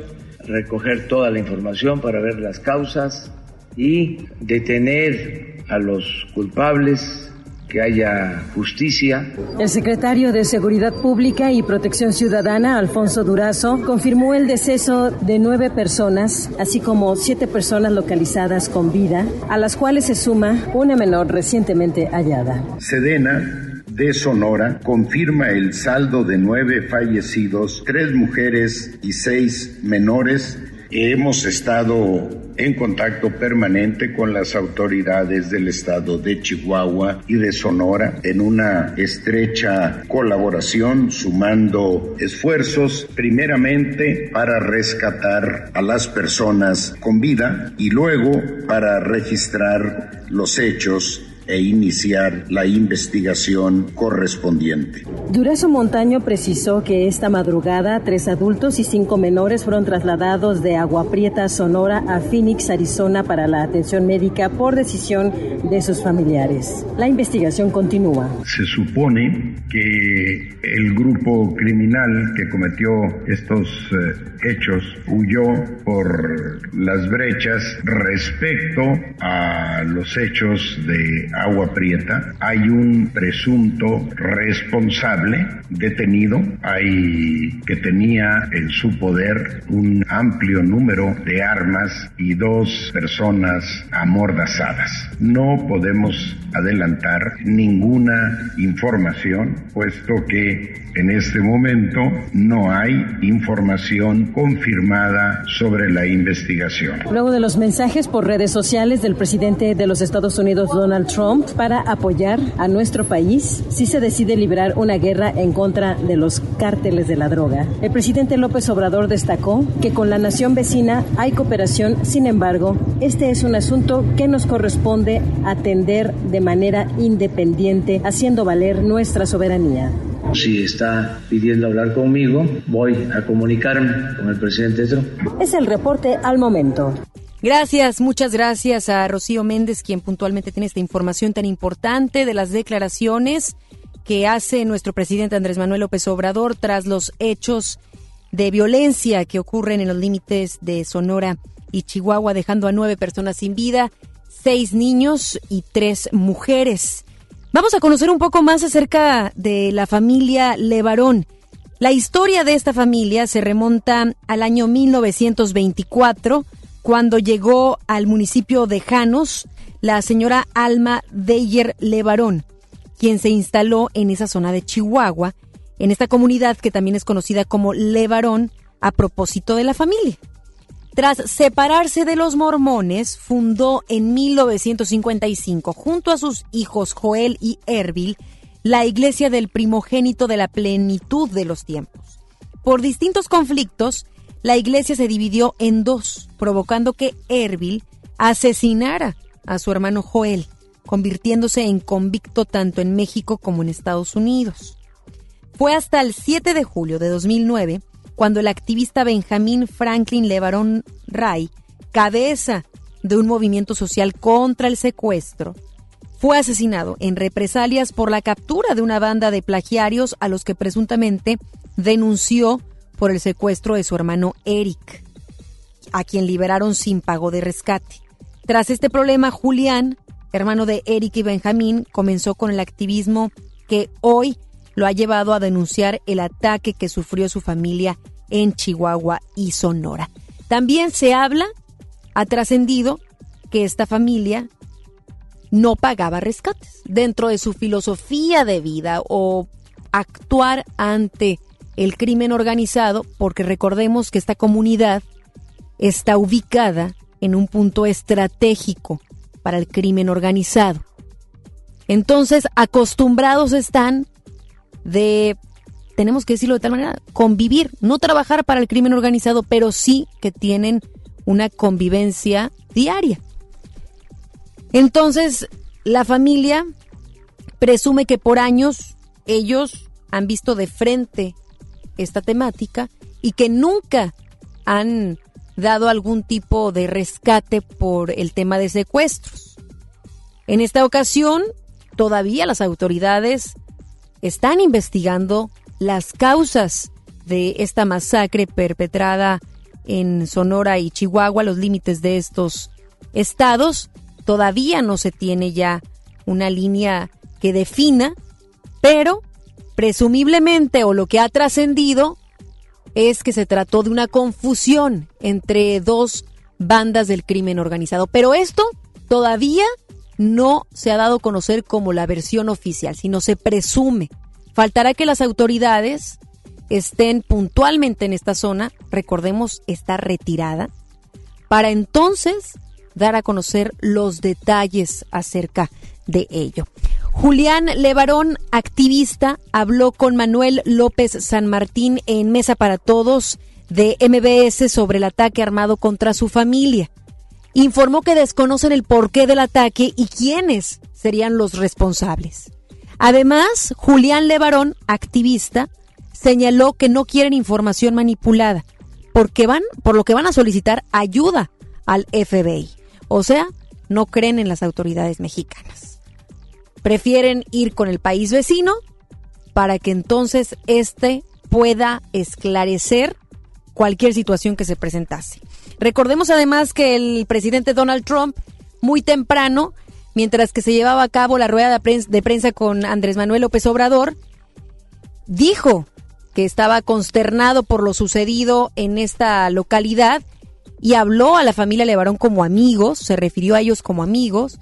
recoger toda la información para ver las causas y detener a los culpables que haya justicia. El secretario de Seguridad Pública y Protección Ciudadana, Alfonso Durazo, confirmó el deceso de nueve personas, así como siete personas localizadas con vida, a las cuales se suma una menor recientemente hallada. Sedena de Sonora confirma el saldo de nueve fallecidos, tres mujeres y seis menores. Hemos estado en contacto permanente con las autoridades del estado de Chihuahua y de Sonora en una estrecha colaboración, sumando esfuerzos primeramente para rescatar a las personas con vida y luego para registrar los hechos e iniciar la investigación correspondiente. Durazo Montaño precisó que esta madrugada tres adultos y cinco menores fueron trasladados de Agua Prieta, Sonora, a Phoenix, Arizona para la atención médica por decisión de sus familiares. La investigación continúa. Se supone que el grupo criminal que cometió estos eh, hechos huyó por las brechas respecto a los hechos de Agua Prieta. Hay un presunto responsable detenido, hay que tenía en su poder un amplio número de armas y dos personas amordazadas. No podemos adelantar ninguna información, puesto que en este momento no hay información confirmada sobre la investigación. Luego de los mensajes por redes sociales del presidente de los Estados Unidos, Donald Trump, para apoyar a nuestro país, si se decide librar una guerra en contra de los cárteles de la droga. El presidente López Obrador destacó que con la nación vecina hay cooperación, sin embargo, este es un asunto que nos corresponde atender de manera independiente, haciendo valer nuestra soberanía. Si está pidiendo hablar conmigo, voy a comunicarme con el presidente Trump. Es el reporte al momento. Gracias, muchas gracias a Rocío Méndez, quien puntualmente tiene esta información tan importante de las declaraciones que hace nuestro presidente Andrés Manuel López Obrador tras los hechos de violencia que ocurren en los límites de Sonora y Chihuahua, dejando a nueve personas sin vida, seis niños y tres mujeres. Vamos a conocer un poco más acerca de la familia Levarón. La historia de esta familia se remonta al año 1924, cuando llegó al municipio de Janos la señora Alma Deyer Levarón, quien se instaló en esa zona de Chihuahua, en esta comunidad que también es conocida como Levarón, a propósito de la familia. Tras separarse de los mormones, fundó en 1955, junto a sus hijos Joel y Erbil, la Iglesia del Primogénito de la Plenitud de los Tiempos. Por distintos conflictos, la iglesia se dividió en dos, provocando que Erbil asesinara a su hermano Joel, convirtiéndose en convicto tanto en México como en Estados Unidos. Fue hasta el 7 de julio de 2009 cuando el activista Benjamín Franklin Levarón Ray, cabeza de un movimiento social contra el secuestro, fue asesinado en represalias por la captura de una banda de plagiarios a los que presuntamente denunció por el secuestro de su hermano Eric, a quien liberaron sin pago de rescate. Tras este problema, Julián, hermano de Eric y Benjamín, comenzó con el activismo que hoy lo ha llevado a denunciar el ataque que sufrió su familia en Chihuahua y Sonora. También se habla, ha trascendido, que esta familia no pagaba rescates dentro de su filosofía de vida o actuar ante el crimen organizado, porque recordemos que esta comunidad está ubicada en un punto estratégico para el crimen organizado. Entonces, acostumbrados están de, tenemos que decirlo de tal manera, convivir, no trabajar para el crimen organizado, pero sí que tienen una convivencia diaria. Entonces, la familia presume que por años ellos han visto de frente esta temática y que nunca han dado algún tipo de rescate por el tema de secuestros. En esta ocasión, todavía las autoridades están investigando las causas de esta masacre perpetrada en Sonora y Chihuahua, los límites de estos estados. Todavía no se tiene ya una línea que defina, pero presumiblemente o lo que ha trascendido es que se trató de una confusión entre dos bandas del crimen organizado. Pero esto todavía no se ha dado a conocer como la versión oficial, sino se presume. Faltará que las autoridades estén puntualmente en esta zona, recordemos, está retirada, para entonces dar a conocer los detalles acerca de ello. Julián Levarón, activista, habló con Manuel López San Martín en Mesa para Todos de MBS sobre el ataque armado contra su familia informó que desconocen el porqué del ataque y quiénes serían los responsables. Además, Julián Levarón, activista, señaló que no quieren información manipulada, porque van, por lo que van a solicitar ayuda al FBI. O sea, no creen en las autoridades mexicanas. Prefieren ir con el país vecino para que entonces éste pueda esclarecer cualquier situación que se presentase. Recordemos además que el presidente Donald Trump muy temprano mientras que se llevaba a cabo la rueda de prensa con Andrés Manuel López Obrador, dijo que estaba consternado por lo sucedido en esta localidad y habló a la familia Levarón como amigos, se refirió a ellos como amigos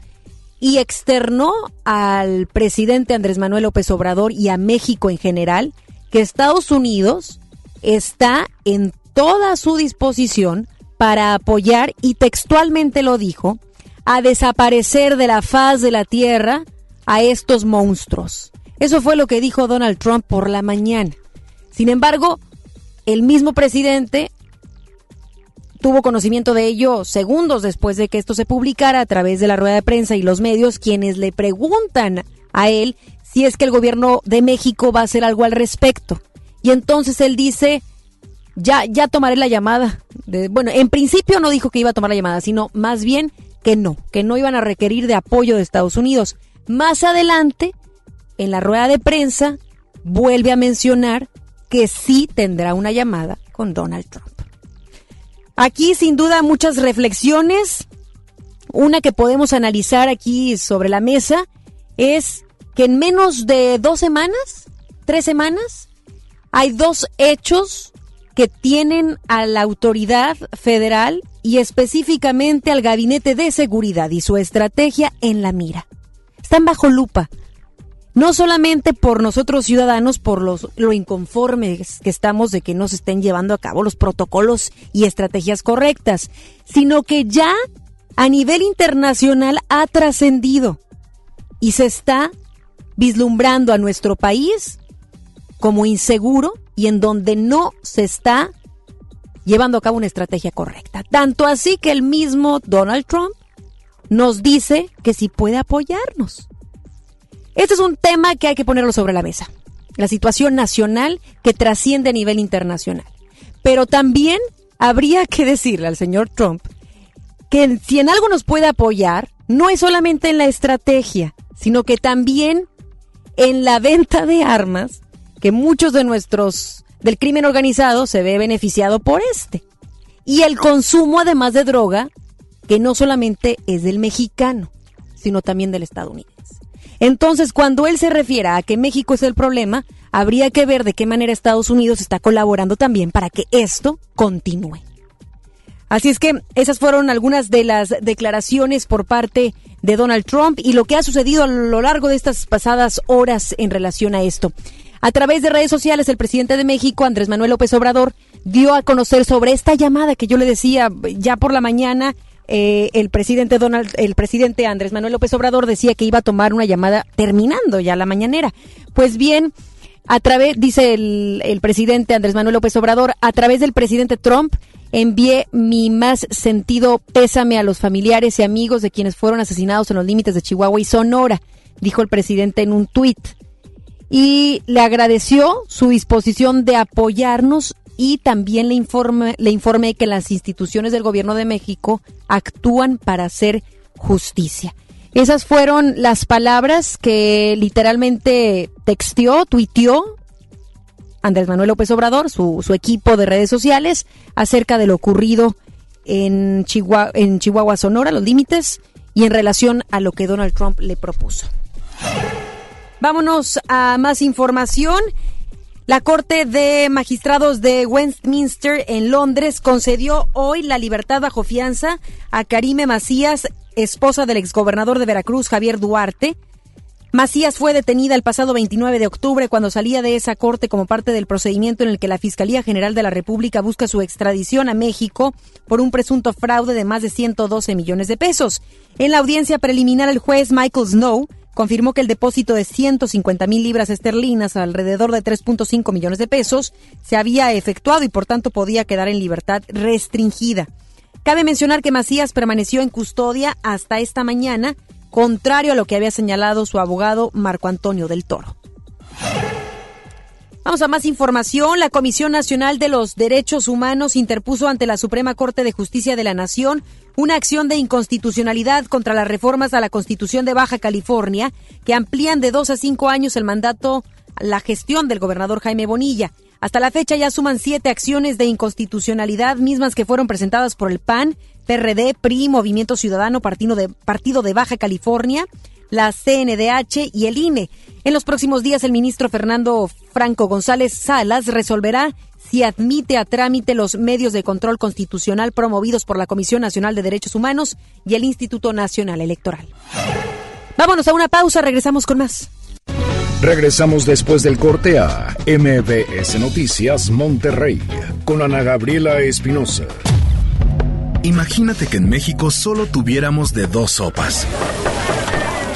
y externó al presidente Andrés Manuel López Obrador y a México en general que Estados Unidos está en toda su disposición para apoyar, y textualmente lo dijo, a desaparecer de la faz de la tierra a estos monstruos. Eso fue lo que dijo Donald Trump por la mañana. Sin embargo, el mismo presidente tuvo conocimiento de ello segundos después de que esto se publicara a través de la rueda de prensa y los medios, quienes le preguntan a él si es que el gobierno de México va a hacer algo al respecto. Y entonces él dice, ya, ya tomaré la llamada. bueno, en principio no dijo que iba a tomar la llamada, sino más bien que no, que no iban a requerir de apoyo de Estados Unidos. Más adelante, en la rueda de prensa, vuelve a mencionar que sí tendrá una llamada con Donald Trump. Aquí sin duda muchas reflexiones. Una que podemos analizar aquí sobre la mesa es que en menos de dos semanas, tres semanas, hay dos hechos que tienen a la autoridad federal y específicamente al Gabinete de Seguridad y su estrategia en la mira. Están bajo lupa no solamente por nosotros ciudadanos, por los, lo inconformes que estamos de que no se estén llevando a cabo los protocolos y estrategias correctas, sino que ya a nivel internacional ha trascendido y se está vislumbrando a nuestro país como inseguro y en donde no se está llevando a cabo una estrategia correcta. Tanto así que el mismo Donald Trump nos dice que si puede apoyarnos. Este es un tema que hay que ponerlo sobre la mesa. La situación nacional que trasciende a nivel internacional. Pero también habría que decirle al señor Trump que si en algo nos puede apoyar, no es solamente en la estrategia, sino que también en la venta de armas, que muchos de nuestros del crimen organizado se ve beneficiado por este. Y el consumo además de droga, que no solamente es del mexicano, sino también del estadounidense. Entonces, cuando él se refiera a que México es el problema, habría que ver de qué manera Estados Unidos está colaborando también para que esto continúe. Así es que esas fueron algunas de las declaraciones por parte de Donald Trump y lo que ha sucedido a lo largo de estas pasadas horas en relación a esto. A través de redes sociales, el presidente de México, Andrés Manuel López Obrador, dio a conocer sobre esta llamada que yo le decía ya por la mañana eh, el presidente Donald, el presidente Andrés Manuel López Obrador decía que iba a tomar una llamada terminando ya la mañanera. Pues bien, a través, dice el, el presidente Andrés Manuel López Obrador, a través del presidente Trump, envié mi más sentido pésame a los familiares y amigos de quienes fueron asesinados en los límites de Chihuahua y Sonora, dijo el presidente en un tuit. Y le agradeció su disposición de apoyarnos y también le, informe, le informé que las instituciones del gobierno de México actúan para hacer justicia. Esas fueron las palabras que literalmente texteó, tuiteó Andrés Manuel López Obrador, su, su equipo de redes sociales, acerca de lo ocurrido en Chihuahua, en Chihuahua, Sonora, los límites, y en relación a lo que Donald Trump le propuso. Vámonos a más información. La Corte de Magistrados de Westminster en Londres concedió hoy la libertad bajo fianza a Karime Macías, esposa del exgobernador de Veracruz, Javier Duarte. Macías fue detenida el pasado 29 de octubre cuando salía de esa corte como parte del procedimiento en el que la Fiscalía General de la República busca su extradición a México por un presunto fraude de más de 112 millones de pesos. En la audiencia preliminar, el juez Michael Snow confirmó que el depósito de 150 mil libras esterlinas, alrededor de 3.5 millones de pesos, se había efectuado y por tanto podía quedar en libertad restringida. Cabe mencionar que Macías permaneció en custodia hasta esta mañana, contrario a lo que había señalado su abogado Marco Antonio del Toro. Vamos a más información. La Comisión Nacional de los Derechos Humanos interpuso ante la Suprema Corte de Justicia de la Nación una acción de inconstitucionalidad contra las reformas a la Constitución de Baja California que amplían de dos a cinco años el mandato, la gestión del gobernador Jaime Bonilla. Hasta la fecha ya suman siete acciones de inconstitucionalidad mismas que fueron presentadas por el PAN, PRD, PRI, Movimiento Ciudadano, Partido de, Partido de Baja California, la CNDH y el INE. En los próximos días, el ministro Fernando Franco González Salas resolverá si admite a trámite los medios de control constitucional promovidos por la Comisión Nacional de Derechos Humanos y el Instituto Nacional Electoral. Vámonos a una pausa, regresamos con más. Regresamos después del corte a MBS Noticias Monterrey con Ana Gabriela Espinosa. Imagínate que en México solo tuviéramos de dos sopas.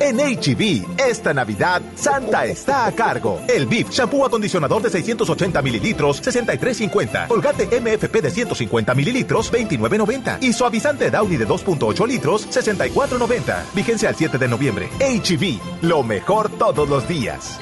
En HB, e esta Navidad, Santa está a cargo. El BIF, shampoo acondicionador de 680 mililitros, 63.50. Colgate MFP de 150 mililitros, 29.90. Y suavizante Downy de 2.8 litros, 64.90. Vigencia al 7 de noviembre. HB, e lo mejor todos los días.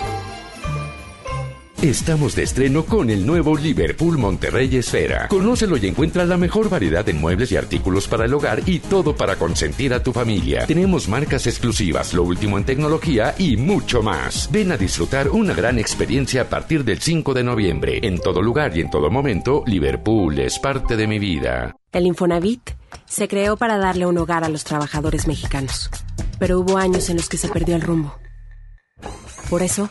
Estamos de estreno con el nuevo Liverpool Monterrey Esfera. Conócelo y encuentra la mejor variedad de muebles y artículos para el hogar y todo para consentir a tu familia. Tenemos marcas exclusivas, lo último en tecnología y mucho más. Ven a disfrutar una gran experiencia a partir del 5 de noviembre. En todo lugar y en todo momento, Liverpool es parte de mi vida. El Infonavit se creó para darle un hogar a los trabajadores mexicanos. Pero hubo años en los que se perdió el rumbo. Por eso,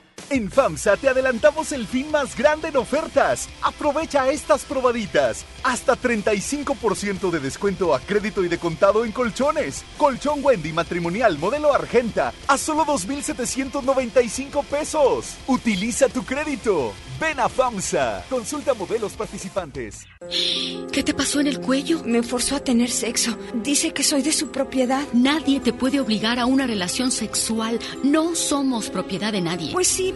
En FAMSA te adelantamos el fin más grande en ofertas. Aprovecha estas probaditas. Hasta 35% de descuento a crédito y de contado en colchones. Colchón Wendy matrimonial modelo Argenta a solo 2,795 pesos. Utiliza tu crédito. Ven a FAMSA. Consulta modelos participantes. ¿Qué te pasó en el cuello? Me forzó a tener sexo. Dice que soy de su propiedad. Nadie te puede obligar a una relación sexual. No somos propiedad de nadie. Pues sí,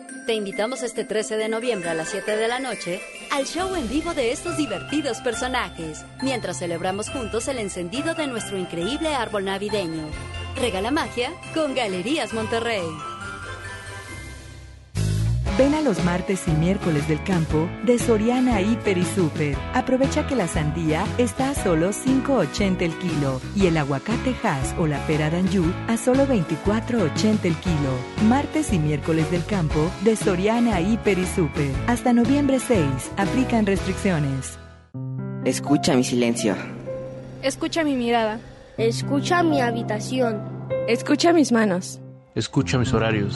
Te invitamos este 13 de noviembre a las 7 de la noche al show en vivo de estos divertidos personajes, mientras celebramos juntos el encendido de nuestro increíble árbol navideño. Regala magia con Galerías Monterrey. Ven a los martes y miércoles del campo de Soriana Hiper y Super. Aprovecha que la sandía está a solo 5.80 el kilo y el aguacate Hass o la pera d'Anjou a solo 24.80 el kilo. Martes y miércoles del campo de Soriana Hiper y Super. Hasta noviembre 6. Aplican restricciones. Escucha mi silencio. Escucha mi mirada. Escucha mi habitación. Escucha mis manos. Escucha mis horarios.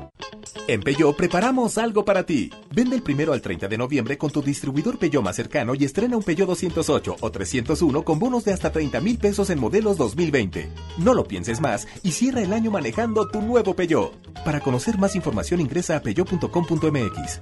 En Peyo preparamos algo para ti. Vende el primero al 30 de noviembre con tu distribuidor Peyo más cercano y estrena un Peyo 208 o 301 con bonos de hasta 30 mil pesos en modelos 2020. No lo pienses más y cierra el año manejando tu nuevo Peyo. Para conocer más información ingresa a peyo.com.mx.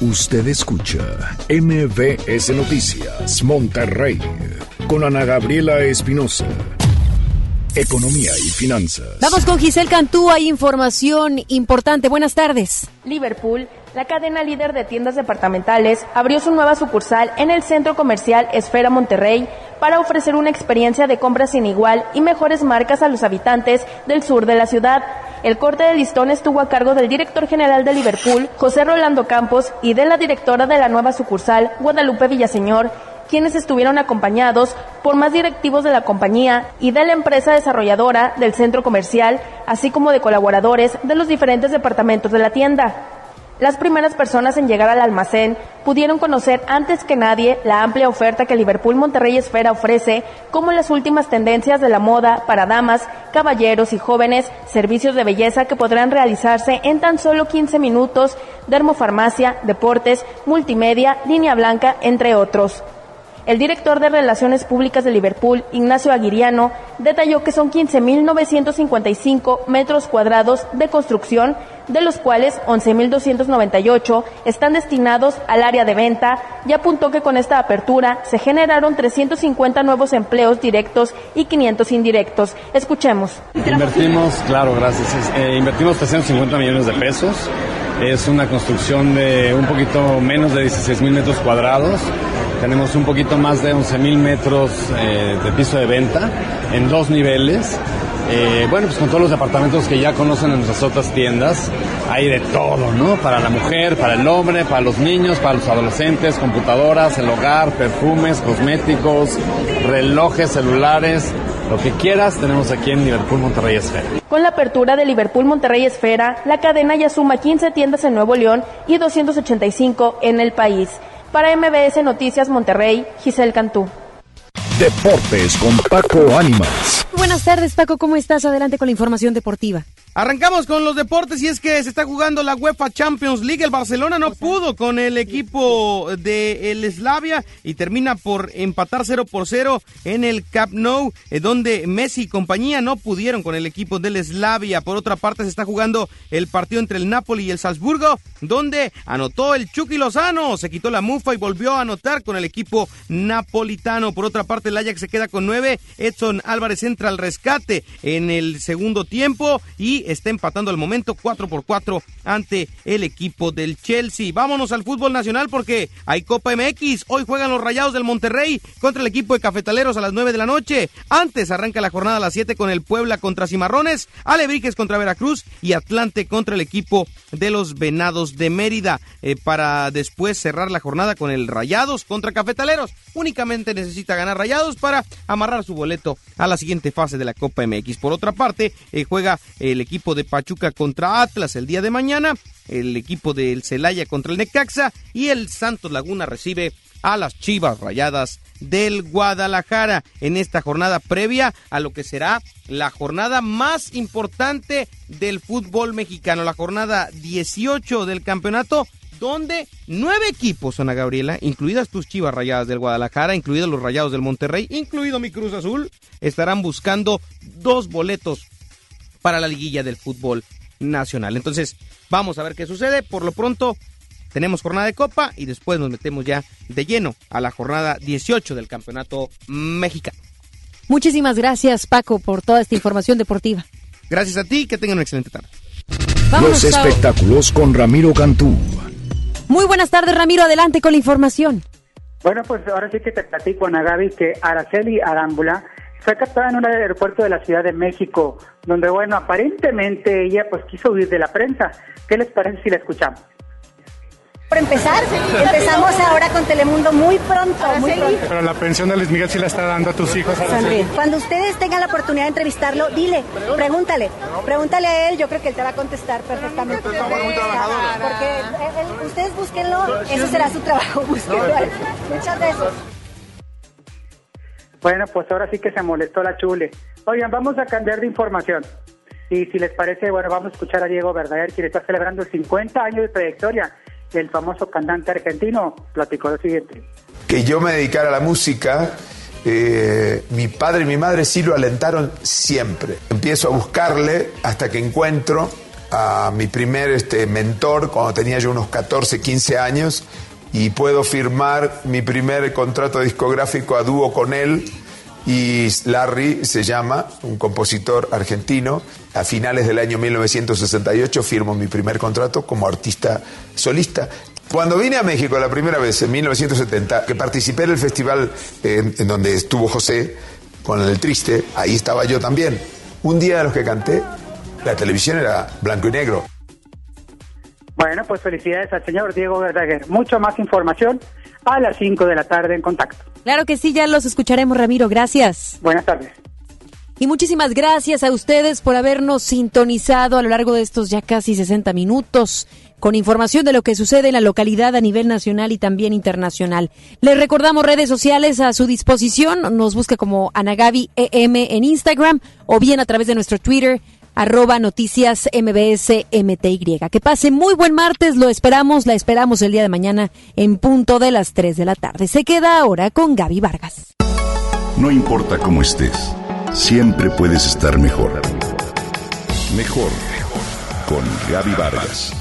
Usted escucha MBS Noticias Monterrey con Ana Gabriela Espinosa. Economía y finanzas. Vamos con Giselle Cantú, hay información importante. Buenas tardes. Liverpool, la cadena líder de tiendas departamentales, abrió su nueva sucursal en el centro comercial Esfera Monterrey para ofrecer una experiencia de compra sin igual y mejores marcas a los habitantes del sur de la ciudad. El corte de listón estuvo a cargo del director general de Liverpool, José Rolando Campos, y de la directora de la nueva sucursal, Guadalupe Villaseñor, quienes estuvieron acompañados por más directivos de la compañía y de la empresa desarrolladora del centro comercial, así como de colaboradores de los diferentes departamentos de la tienda. Las primeras personas en llegar al almacén pudieron conocer antes que nadie la amplia oferta que Liverpool Monterrey Esfera ofrece, como las últimas tendencias de la moda para damas, caballeros y jóvenes, servicios de belleza que podrán realizarse en tan solo 15 minutos, dermofarmacia, deportes, multimedia, línea blanca, entre otros. El director de Relaciones Públicas de Liverpool, Ignacio Aguiriano, detalló que son 15.955 metros cuadrados de construcción, de los cuales 11.298 están destinados al área de venta y apuntó que con esta apertura se generaron 350 nuevos empleos directos y 500 indirectos. Escuchemos. Invertimos, claro, gracias. Eh, invertimos 350 millones de pesos. Es una construcción de un poquito menos de 16 mil metros cuadrados. Tenemos un poquito más de 11 mil metros eh, de piso de venta en dos niveles. Eh, bueno, pues con todos los departamentos que ya conocen en nuestras otras tiendas, hay de todo, ¿no? Para la mujer, para el hombre, para los niños, para los adolescentes, computadoras, el hogar, perfumes, cosméticos, relojes, celulares, lo que quieras, tenemos aquí en Liverpool Monterrey Esfera. Con la apertura de Liverpool Monterrey Esfera, la cadena ya suma 15 tiendas en Nuevo León y 285 en el país. Para MBS Noticias Monterrey, Giselle Cantú. Deportes con Paco Ánimas. Buenas tardes, Paco. ¿Cómo estás? Adelante con la información deportiva. Arrancamos con los deportes y es que se está jugando la UEFA Champions League. El Barcelona no pudo con el equipo de el Slavia y termina por empatar 0 por 0 en el Camp Nou, eh, donde Messi y compañía no pudieron con el equipo del Slavia. Por otra parte, se está jugando el partido entre el Napoli y el Salzburgo, donde anotó el Chucky Lozano, se quitó la mufa y volvió a anotar con el equipo napolitano. Por otra parte, el Ajax se queda con 9. Edson Álvarez entra al rescate en el segundo tiempo y está empatando al momento 4 por 4 ante el equipo del Chelsea. Vámonos al fútbol nacional porque hay Copa MX. Hoy juegan los Rayados del Monterrey contra el equipo de Cafetaleros a las 9 de la noche. Antes arranca la jornada a las 7 con el Puebla contra Cimarrones, Alebrijes contra Veracruz y Atlante contra el equipo de los Venados de Mérida. Eh, para después cerrar la jornada con el Rayados contra Cafetaleros. Únicamente necesita ganar Rayados para amarrar su boleto a la siguiente fase de la Copa MX. Por otra parte, eh, juega el equipo de Pachuca contra Atlas el día de mañana, el equipo del Celaya contra el Necaxa y el Santos Laguna recibe a las Chivas Rayadas del Guadalajara. En esta jornada previa a lo que será la jornada más importante del fútbol mexicano, la jornada 18 del campeonato donde nueve equipos, Ana Gabriela, incluidas tus Chivas Rayadas del Guadalajara, incluidos los Rayados del Monterrey, incluido mi Cruz Azul, estarán buscando dos boletos para la liguilla del fútbol nacional. Entonces, vamos a ver qué sucede. Por lo pronto, tenemos jornada de Copa y después nos metemos ya de lleno a la jornada 18 del Campeonato Mexicano. Muchísimas gracias, Paco, por toda esta información deportiva. Gracias a ti, que tengan una excelente tarde. Los espectáculos con Ramiro Cantú. Muy buenas tardes, Ramiro. Adelante con la información. Bueno, pues ahora sí que te platico, Ana Gaby, que Araceli Arámbula fue captada en un aeropuerto de la Ciudad de México, donde, bueno, aparentemente ella pues quiso huir de la prensa. ¿Qué les parece si la escuchamos? Por empezar, empezamos ahora con Telemundo muy pronto, muy pronto. Pero la pensión de Luis Miguel sí la está dando a tus hijos. Cuando ustedes tengan la oportunidad de entrevistarlo, dile, pregúntale, pregúntale a él, yo creo que él te va a contestar perfectamente. Porque él- él- ustedes búsquenlo, eso será su trabajo, búsquenlo. Muchas besos. Bueno, pues ahora sí que se molestó la chule. Oigan, vamos a cambiar de información. Y si les parece, bueno, vamos a escuchar a Diego Verdaguer, quien está celebrando 50 años de trayectoria. El famoso cantante argentino platicó lo siguiente. que yo me dedicara a la música, eh, mi padre y mi madre sí lo alentaron siempre. Empiezo a buscarle hasta que encuentro a mi primer este, mentor cuando tenía yo unos 14, 15 años y puedo firmar mi primer contrato discográfico a dúo con él. Y Larry se llama, un compositor argentino. A finales del año 1968 firmo mi primer contrato como artista solista. Cuando vine a México la primera vez, en 1970, que participé en el festival en, donde estuvo José con el Triste, ahí estaba yo también. Un día de los que canté, la televisión era blanco y negro. Bueno, pues felicidades al señor Diego Verdaguer. Mucho más información a las 5 de la tarde en contacto. Claro que sí, ya los escucharemos, Ramiro. Gracias. Buenas tardes. Y muchísimas gracias a ustedes por habernos sintonizado a lo largo de estos ya casi 60 minutos con información de lo que sucede en la localidad a nivel nacional y también internacional. Les recordamos redes sociales a su disposición. Nos busca como Anagabi EM en Instagram o bien a través de nuestro Twitter arroba noticias MBS MTY. Que pase muy buen martes, lo esperamos, la esperamos el día de mañana en punto de las 3 de la tarde. Se queda ahora con Gaby Vargas. No importa cómo estés, siempre puedes estar mejor. Mejor, mejor. Con Gaby Vargas.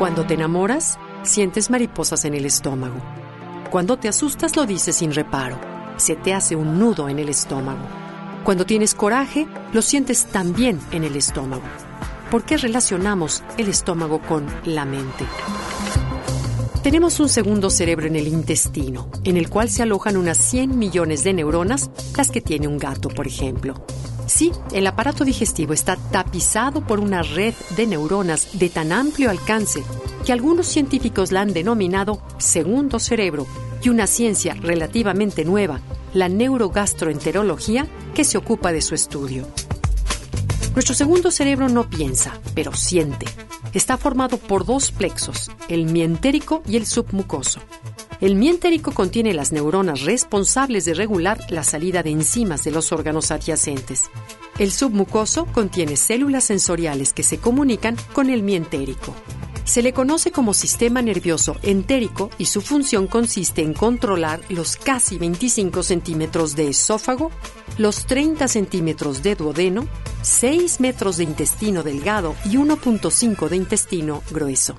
Cuando te enamoras, sientes mariposas en el estómago. Cuando te asustas lo dices sin reparo. Se te hace un nudo en el estómago. Cuando tienes coraje, lo sientes también en el estómago. ¿Por qué relacionamos el estómago con la mente? Tenemos un segundo cerebro en el intestino, en el cual se alojan unas 100 millones de neuronas, las que tiene un gato, por ejemplo. Sí, el aparato digestivo está tapizado por una red de neuronas de tan amplio alcance que algunos científicos la han denominado segundo cerebro y una ciencia relativamente nueva, la neurogastroenterología, que se ocupa de su estudio. Nuestro segundo cerebro no piensa, pero siente. Está formado por dos plexos, el mientérico y el submucoso. El mientérico contiene las neuronas responsables de regular la salida de enzimas de los órganos adyacentes. El submucoso contiene células sensoriales que se comunican con el mientérico. Se le conoce como sistema nervioso entérico y su función consiste en controlar los casi 25 centímetros de esófago, los 30 centímetros de duodeno, 6 metros de intestino delgado y 1.5 de intestino grueso.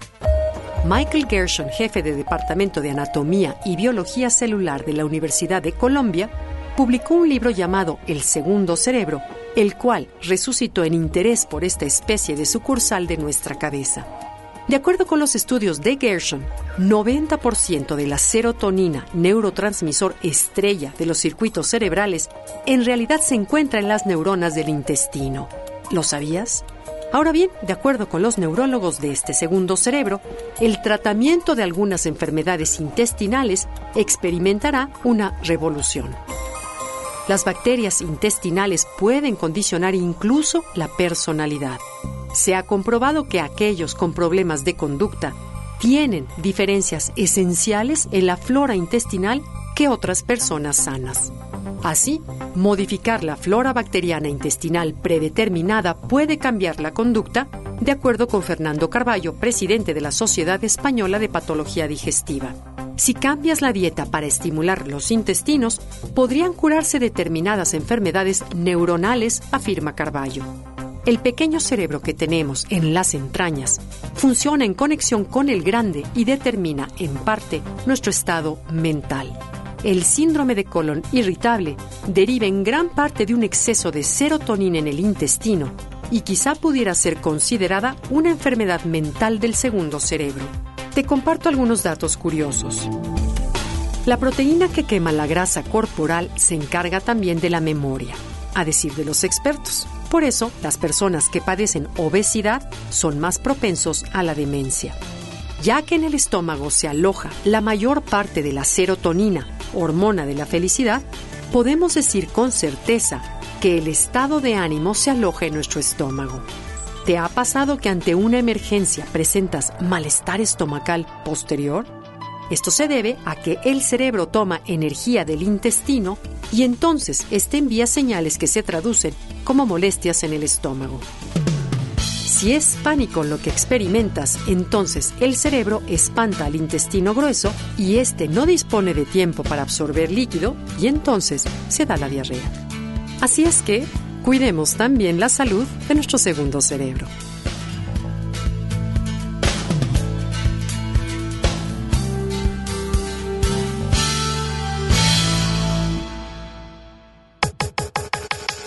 Michael Gershon, jefe de Departamento de Anatomía y Biología Celular de la Universidad de Colombia, publicó un libro llamado El Segundo Cerebro, el cual resucitó en interés por esta especie de sucursal de nuestra cabeza. De acuerdo con los estudios de Gershon, 90% de la serotonina, neurotransmisor estrella de los circuitos cerebrales, en realidad se encuentra en las neuronas del intestino. ¿Lo sabías? Ahora bien, de acuerdo con los neurólogos de este segundo cerebro, el tratamiento de algunas enfermedades intestinales experimentará una revolución. Las bacterias intestinales pueden condicionar incluso la personalidad. Se ha comprobado que aquellos con problemas de conducta tienen diferencias esenciales en la flora intestinal que otras personas sanas. Así, modificar la flora bacteriana intestinal predeterminada puede cambiar la conducta, de acuerdo con Fernando Carballo, presidente de la Sociedad Española de Patología Digestiva. Si cambias la dieta para estimular los intestinos, podrían curarse determinadas enfermedades neuronales, afirma Carballo. El pequeño cerebro que tenemos en las entrañas funciona en conexión con el grande y determina, en parte, nuestro estado mental. El síndrome de colon irritable deriva en gran parte de un exceso de serotonina en el intestino y quizá pudiera ser considerada una enfermedad mental del segundo cerebro. te comparto algunos datos curiosos. La proteína que quema la grasa corporal se encarga también de la memoria, a decir de los expertos. Por eso, las personas que padecen obesidad son más propensos a la demencia, ya que en el estómago se aloja la mayor parte de la serotonina, hormona de la felicidad, podemos decir con certeza que el estado de ánimo se aloja en nuestro estómago. ¿Te ha pasado que ante una emergencia presentas malestar estomacal posterior? Esto se debe a que el cerebro toma energía del intestino y entonces este envía señales que se traducen como molestias en el estómago. Si es pánico lo que experimentas, entonces el cerebro espanta al intestino grueso y este no dispone de tiempo para absorber líquido y entonces se da la diarrea. Así es que cuidemos también la salud de nuestro segundo cerebro.